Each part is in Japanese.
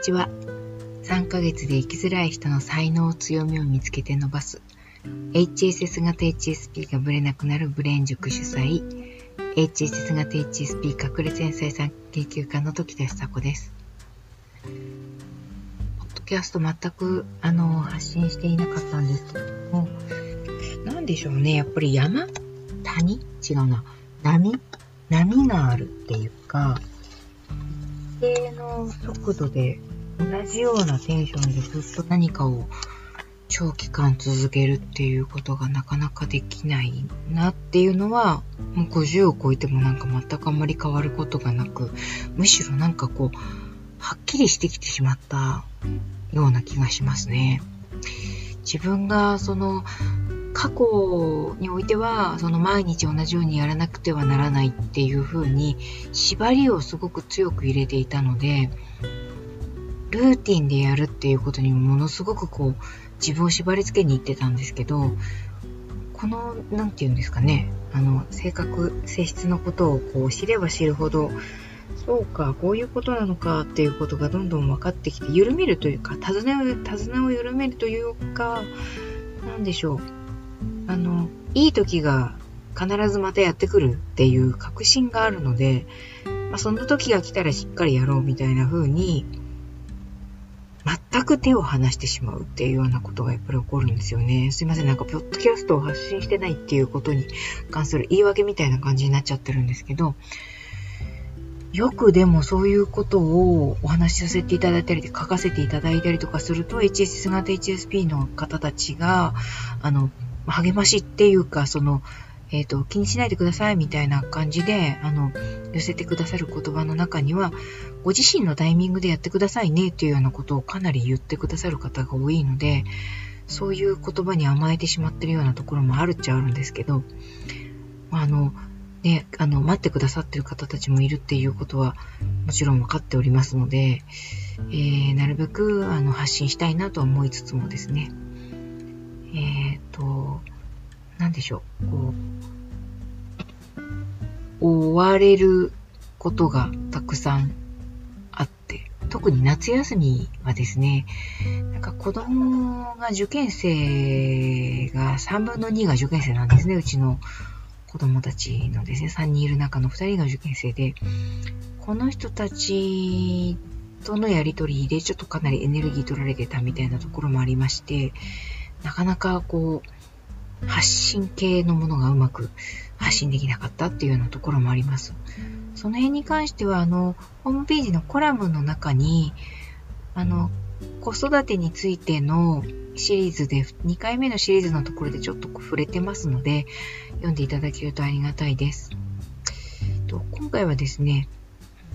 ちは。3ヶ月で生きづらい人の才能、強みを見つけて伸ばす。HSS 型 HSP がブレなくなるブレーン塾主催。HSS 型 HSP 隠れ繊細さん研究家の時田久子です。ポッドキャスト全く、あの、発信していなかったんですけども、なんでしょうね。やっぱり山谷？違うな。波？波があるっていうか、一定の速度で同じようなテンションでずっと何かを長期間続けるっていうことがなかなかできないなっていうのは、もう50を超えてもなんか全くあんまり変わることがなく、むしろなんかこう、はっきりしてきてしまったような気がしますね。自分がその過去においては、その毎日同じようにやらなくてはならないっていう風に、縛りをすごく強く入れていたので、ルーティンでやるっていうことにものすごくこう、自分を縛り付けに行ってたんですけど、この、なんて言うんですかね、あの、性格、性質のことをこう知れば知るほど、そうか、こういうことなのかっていうことがどんどん分かってきて、緩めるというか、手綱を、手綱を緩めるというか、なんでしょう。あの、いい時が必ずまたやってくるっていう確信があるので、まあ、その時が来たらしっかりやろうみたいな風に、全く手を離してしまうっていうようなことがやっぱり起こるんですよね。すいません、なんか、ポッドキャストを発信してないっていうことに関する言い訳みたいな感じになっちゃってるんですけど、よくでもそういうことをお話しさせていただいたり書かせていただいたりとかすると、HSS 型 HSP の方たちが、あの、励ましっていうか、その、えっ、ー、と、気にしないでくださいみたいな感じで、あの、寄せてくださる言葉の中には、ご自身のタイミングでやってくださいねっていうようなことをかなり言ってくださる方が多いので、そういう言葉に甘えてしまってるようなところもあるっちゃあるんですけど、あの、ね、あの、待ってくださってる方たちもいるっていうことは、もちろん分かっておりますので、えー、なるべく、あの、発信したいなと思いつつもですね、えっ、ー、と、なんでしょう、こう、追われることがたくさん、特に夏休みはですね、なんか子供が受験生が3分の2が受験生なんですね、うちの子供たちのですね、3人いる中の2人が受験生で、この人たちとのやりとりでちょっとかなりエネルギー取られてたみたいなところもありまして、なかなかこう、発信系のものがうまく発信できなかったっていうようなところもあります。その辺に関しては、あの、ホームページのコラムの中に、あの、子育てについてのシリーズで、2回目のシリーズのところでちょっと触れてますので、読んでいただけるとありがたいです。と今回はですね、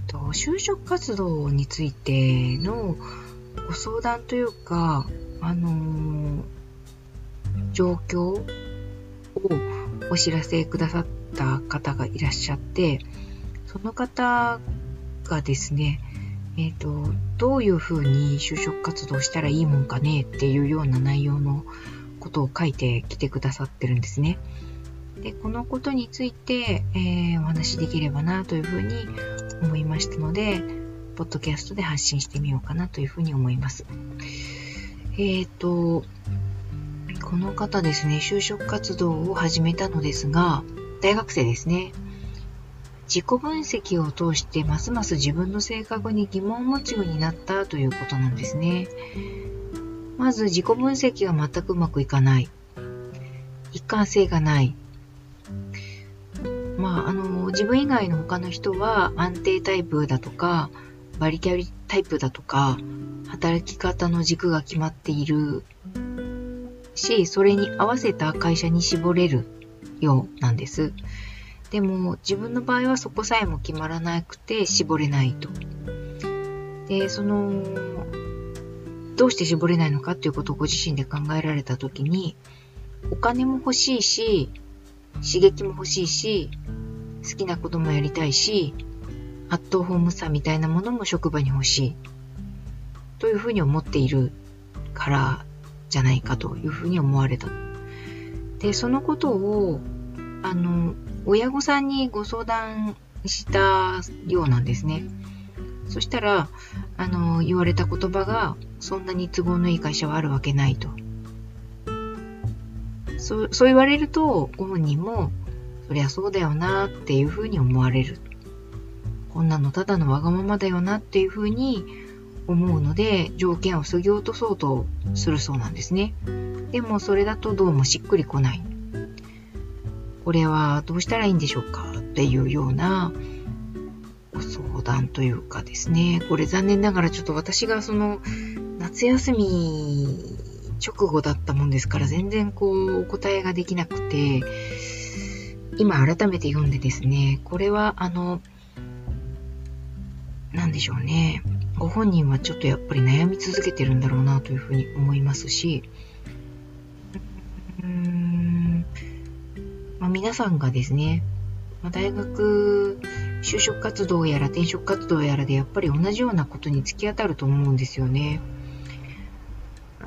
と就職活動についてのご相談というか、あのー、状況をお知らせくださった方がいらっしゃって、その方がですね、えっ、ー、と、どういうふうに就職活動したらいいもんかねっていうような内容のことを書いてきてくださってるんですね。で、このことについて、えー、お話しできればなというふうに思いましたので、ポッドキャストで発信してみようかなというふうに思います。えっ、ー、と、この方ですね、就職活動を始めたのですが、大学生ですね。自己分析を通してますます自分の性格に疑問を持つようになったということなんですね。まず自己分析が全くうまくいかない。一貫性がない。まあ、あの、自分以外の他の人は安定タイプだとか、バリキャリタイプだとか、働き方の軸が決まっているし、それに合わせた会社に絞れるようなんです。でも自分の場合はそこさえも決まらなくて絞れないと。で、その、どうして絞れないのかっていうことをご自身で考えられたときに、お金も欲しいし、刺激も欲しいし、好きなこともやりたいし、アットホームさみたいなものも職場に欲しい。というふうに思っているからじゃないかというふうに思われた。で、そのことを、あの、親御さんにご相談したようなんですね。そしたら、あの、言われた言葉が、そんなに都合のいい会社はあるわけないと。そう、そう言われると、ご本人も、そりゃそうだよなっていうふうに思われる。こんなのただのわがままだよなっていうふうに思うので、条件を過ぎ落とそうとするそうなんですね。でもそれだとどうもしっくりこない。これはどうしたらいいんでしょうか？っていうようなご相談というかですね。これ残念ながらちょっと私がその夏休み直後だったもんですから全然こうお答えができなくて、今改めて読んでですね、これはあの、なんでしょうね。ご本人はちょっとやっぱり悩み続けてるんだろうなというふうに思いますし、うん、まあ、皆さんがですね、まあ、大学就職活動やら転職活動やらでやっぱり同じようなことに突き当たると思うんですよね。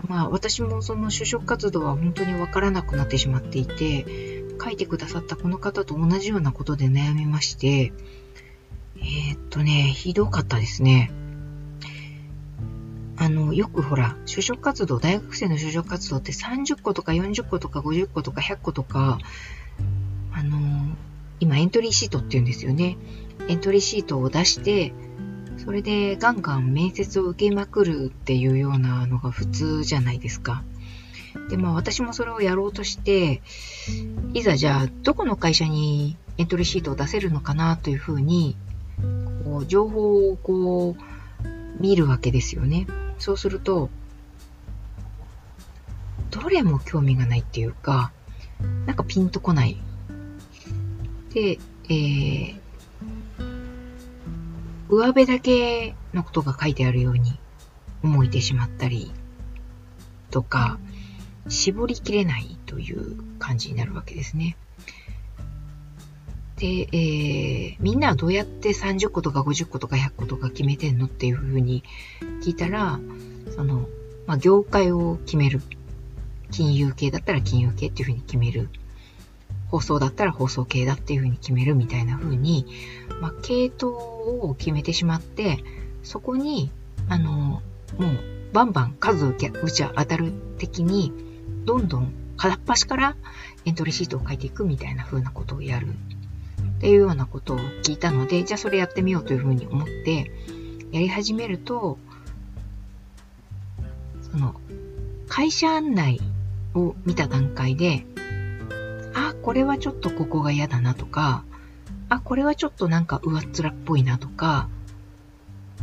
まあ私もその就職活動は本当にわからなくなってしまっていて、書いてくださったこの方と同じようなことで悩みまして、えー、っとね、ひどかったですね。あの、よくほら、就職活動、大学生の就職活動って30個とか40個とか50個とか100個とか、あの、今エントリーシートって言うんですよね。エントリーシートを出して、それでガンガン面接を受けまくるっていうようなのが普通じゃないですか。で、まあ私もそれをやろうとして、いざじゃあどこの会社にエントリーシートを出せるのかなというふうにこう情報をこう見るわけですよね。そうすると、どれも興味がないっていうか、なんかピンとこない。で、えー、上辺だけのことが書いてあるように思えてしまったりとか、絞りきれないという感じになるわけですね。で、えー、みんなはどうやって30個とか50個とか100個とか決めてんのっていうふうに聞いたら、その、まあ、業界を決める。金融系だったら金融系っていうふうに決める。放送だったら放送系だっていうふうに決めるみたいな風に、まあ、系統を決めてしまって、そこに、あの、もう、バンバン数打ち当たる的に、どんどん片っ端からエントリーシートを書いていくみたいな風なことをやるっていうようなことを聞いたので、じゃあそれやってみようというふうに思って、やり始めると、その、会社案内を見た段階で、これはちょっとここが嫌だなとか、あ、これはちょっとなんか上っ面っぽいなとか、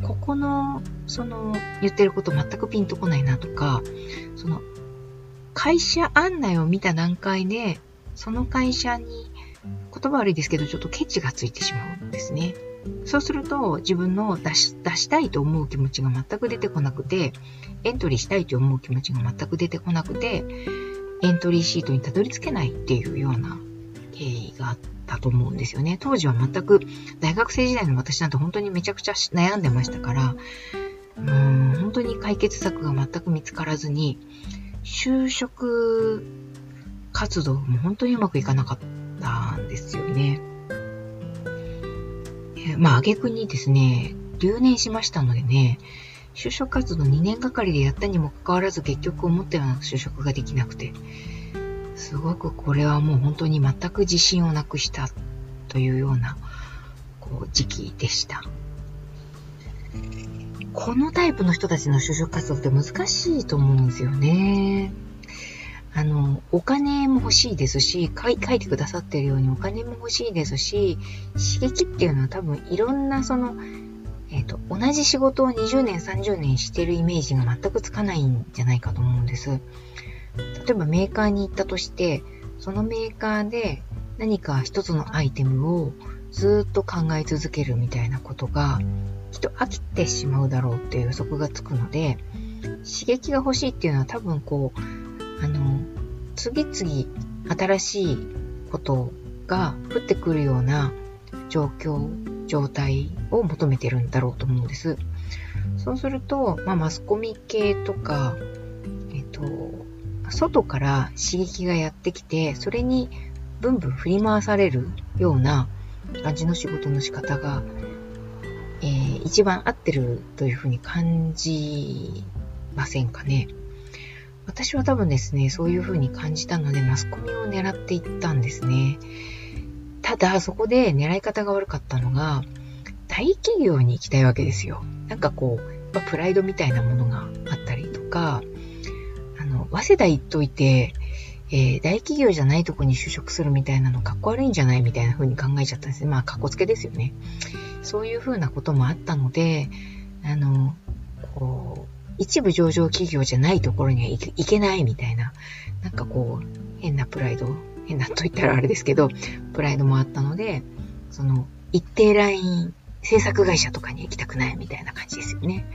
ここの、その、言ってること全くピンとこないなとか、その、会社案内を見た段階で、その会社に言葉悪いですけど、ちょっとケチがついてしまうんですね。そうすると、自分の出し、出したいと思う気持ちが全く出てこなくて、エントリーしたいと思う気持ちが全く出てこなくて、エントリーシートにたどり着けないっていうような経緯があったと思うんですよね。当時は全く、大学生時代の私なんて本当にめちゃくちゃ悩んでましたから、うーん、本当に解決策が全く見つからずに、就職活動も本当にうまくいかなかったんですよね。まあ、挙句にですね、留年しましたのでね、就職活動2年がかりでやったにもかかわらず結局思ったような就職ができなくて、すごくこれはもう本当に全く自信をなくしたというようなこう時期でした。このタイプの人たちの就職活動って難しいと思うんですよね。あの、お金も欲しいですし、書いてくださってるようにお金も欲しいですし、刺激っていうのは多分いろんなその、えっ、ー、と、同じ仕事を20年、30年してるイメージが全くつかないんじゃないかと思うんです。例えばメーカーに行ったとして、そのメーカーで何か一つのアイテムをずっと考え続けるみたいなことが、きっと飽きてしまうだろうっていう予測がつくので、刺激が欲しいっていうのは多分こう、あの、次々新しいことが降ってくるような状況、状態を求めてるんだろうと思うんです。そうすると、まあ、マスコミ系とか、えっと、外から刺激がやってきて、それにブンブン振り回されるような感じの仕事の仕方が、えー、一番合ってるというふうに感じませんかね。私は多分ですね、そういうふうに感じたので、マスコミを狙っていったんですね。ただ、そこで狙い方が悪かったのが、大企業に行きたいわけですよ。なんかこう、プライドみたいなものがあったりとか、の、早稲田行っといて、えー、大企業じゃないとこに就職するみたいなのかっこ悪いんじゃない？みたいな風に考えちゃったんですね。まあ、かっこつけですよね。そういう風なこともあったので、あの、こう、一部上場企業じゃないところには行けないみたいな、なんかこう、変なプライド、変なと言ったらあれですけど、プライドもあったので、その、一定ライン制作会社とかに行きたくないみたいな感じですよね。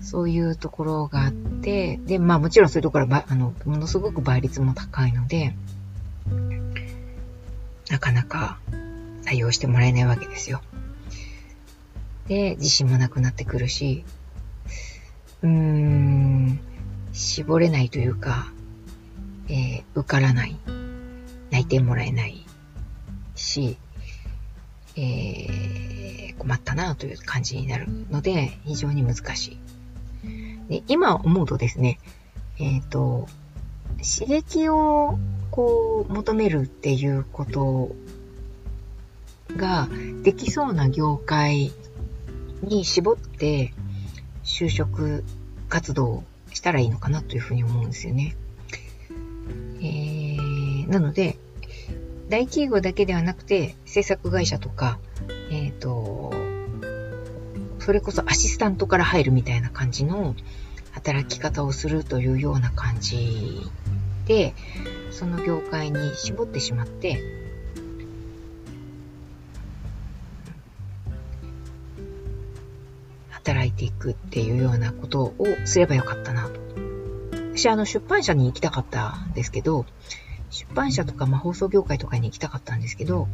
そういうところがあって、で、まあもちろんそういうところは、あの、ものすごく倍率も高いので、なかなか採用してもらえないわけですよ。で、自信もなくなってくるし、うーん、絞れないというか、えー、受からない、泣いてもらえないし、えー、困ったなという感じになるので、非常に難しい。で今思うとですね、えっ、ー、と、刺激をこう求めるっていうことができそうな業界に絞って就職活動したらいいのかなというふうに思うんですよね。えー、なので、大企業だけではなくて制作会社とか、えっ、ー、と、それこそアシスタントから入るみたいな感じの働き方をするというような感じで、その業界に絞ってしまって、働いていくっていうようなことをすればよかったなと。私あの出版社に行きたかったんですけど、出版社とか、まあ、放送業界とかに行きたかったんですけど、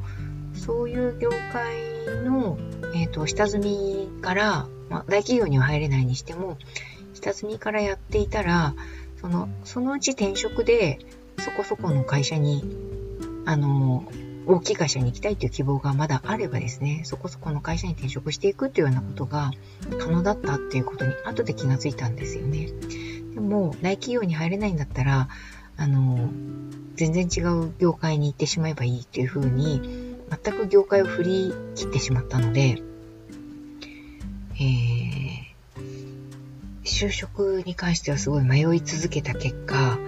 そういう業界の、えっ、ー、と、下積みから、まあ、大企業には入れないにしても、下積みからやっていたら、その、そのうち転職で、そこそこの会社に、あの、大きい会社に行きたいという希望がまだあればですね、そこそこの会社に転職していくというようなことが可能だったっていうことに後で気がついたんですよね。でも、大企業に入れないんだったら、あの、全然違う業界に行ってしまえばいいっていうふうに、全く業界を振り切ってしまったので、えー、就職に関してはすごい迷い続けた結果、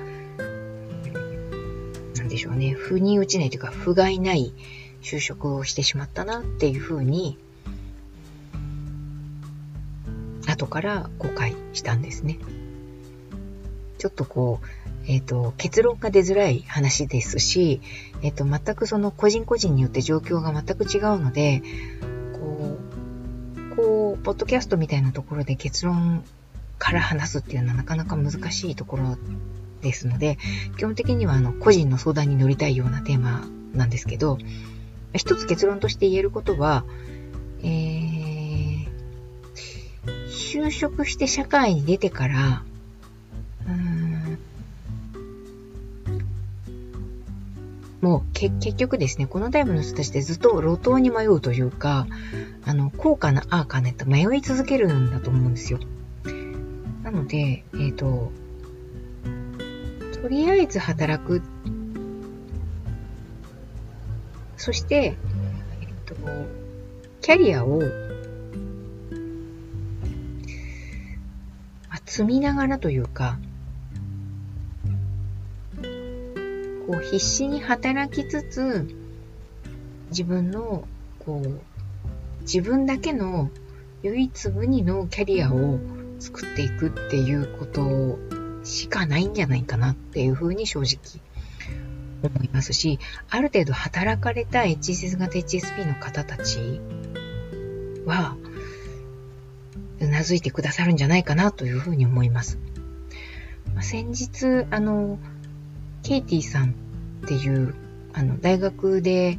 なんでしょうね、腑に落ちないというか、不甲斐ない就職をしてしまったなっていうふうに、後から後悔したんですね。ちょっとこう、えっ、ー、と、結論が出づらい話ですし、えっ、ー、と、全くその個人個人によって状況が全く違うので、こう、こう、ポッドキャストみたいなところで結論から話すっていうのはなかなか難しいところですので、基本的にはあの、個人の相談に乗りたいようなテーマなんですけど、一つ結論として言えることは、えー、就職して社会に出てから、もう結局ですね、このタイプの人たちってずっと路頭に迷うというか、あの、こうかな、ああかねと迷い続けるんだと思うんですよ。なので、えっ、ー、と、とりあえず働く。そして、えっ、ー、と、キャリアを、積みながらというか、こう必死に働きつつ、自分の、こう、自分だけの唯一無二のキャリアを作っていくっていうことしかないんじゃないかなっていうふうに正直思いますし、ある程度働かれた HSS 型 HSP の方たちは、うなずいてくださるんじゃないかなというふうに思います。先日、あの、ケイティさんっていう、あの、大学で、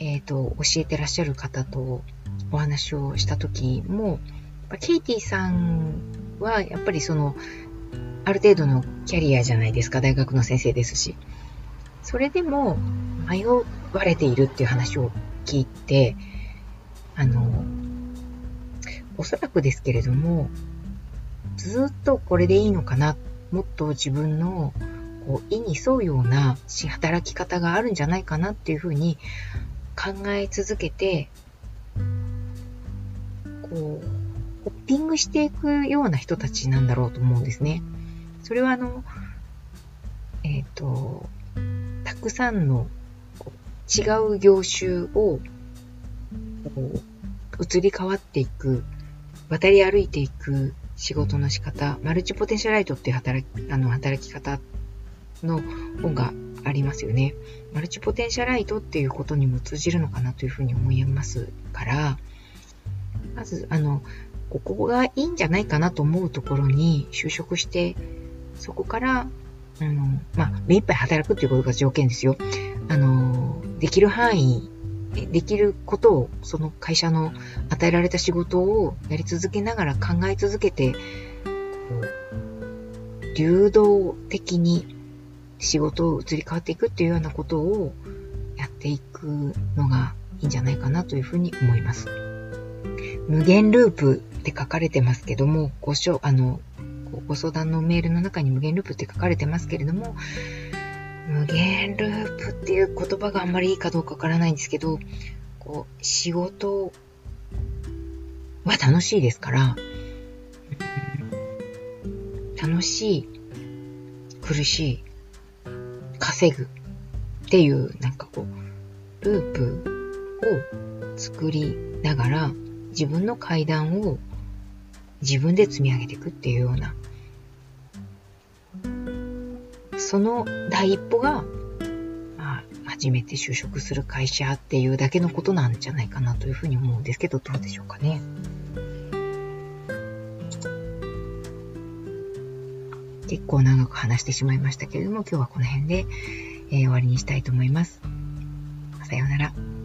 えっ、ー、と、教えてらっしゃる方とお話をした時も、ケイティさんは、やっぱりその、ある程度のキャリアじゃないですか、大学の先生ですし。それでも、迷われているっていう話を聞いて、あの、おそらくですけれども、ずっとこれでいいのかな、もっと自分の意に沿うような働き方があるんじゃないかなっていうふうに考え続けて、こう、ホッピングしていくような人たちなんだろうと思うんですね。それはあの、えっ、ー、と、たくさんの違う業種を移り変わっていく、渡り歩いていく仕事の仕方、マルチポテンシャライトっていう働きあの働き方の本がありますよね。マルチポテンシャライトっていうことにも通じるのかなというふうに思いますから、まず、あの、ここがいいんじゃないかなと思うところに就職して、そこから、あの、まあ、目いっぱい働くっていうことが条件ですよ。あの、できる範囲、できることを、その会社の与えられた仕事をやり続けながら考え続けて、こう、流動的に仕事を移り変わっていくっていうようなことをやっていくのがいいんじゃないかなというふうに思います。無限ループって書かれてますけども、ごしょあのご相談のメールの中に無限ループって書かれてますけれども、無限ループっていう言葉があんまりいいかどうかわからないんですけど、こう、仕事は楽しいですから、楽しい、苦しい、稼ぐっていう、なんかこう、ループを作りながら、自分の階段を自分で積み上げていくっていうような、その第一歩が、まあ、初めて就職する会社っていうだけのことなんじゃないかなというふうに思うんですけど、どうでしょうかね。結構長く話してしまいましたけれども、今日はこの辺で、えー、終わりにしたいと思います。さようなら。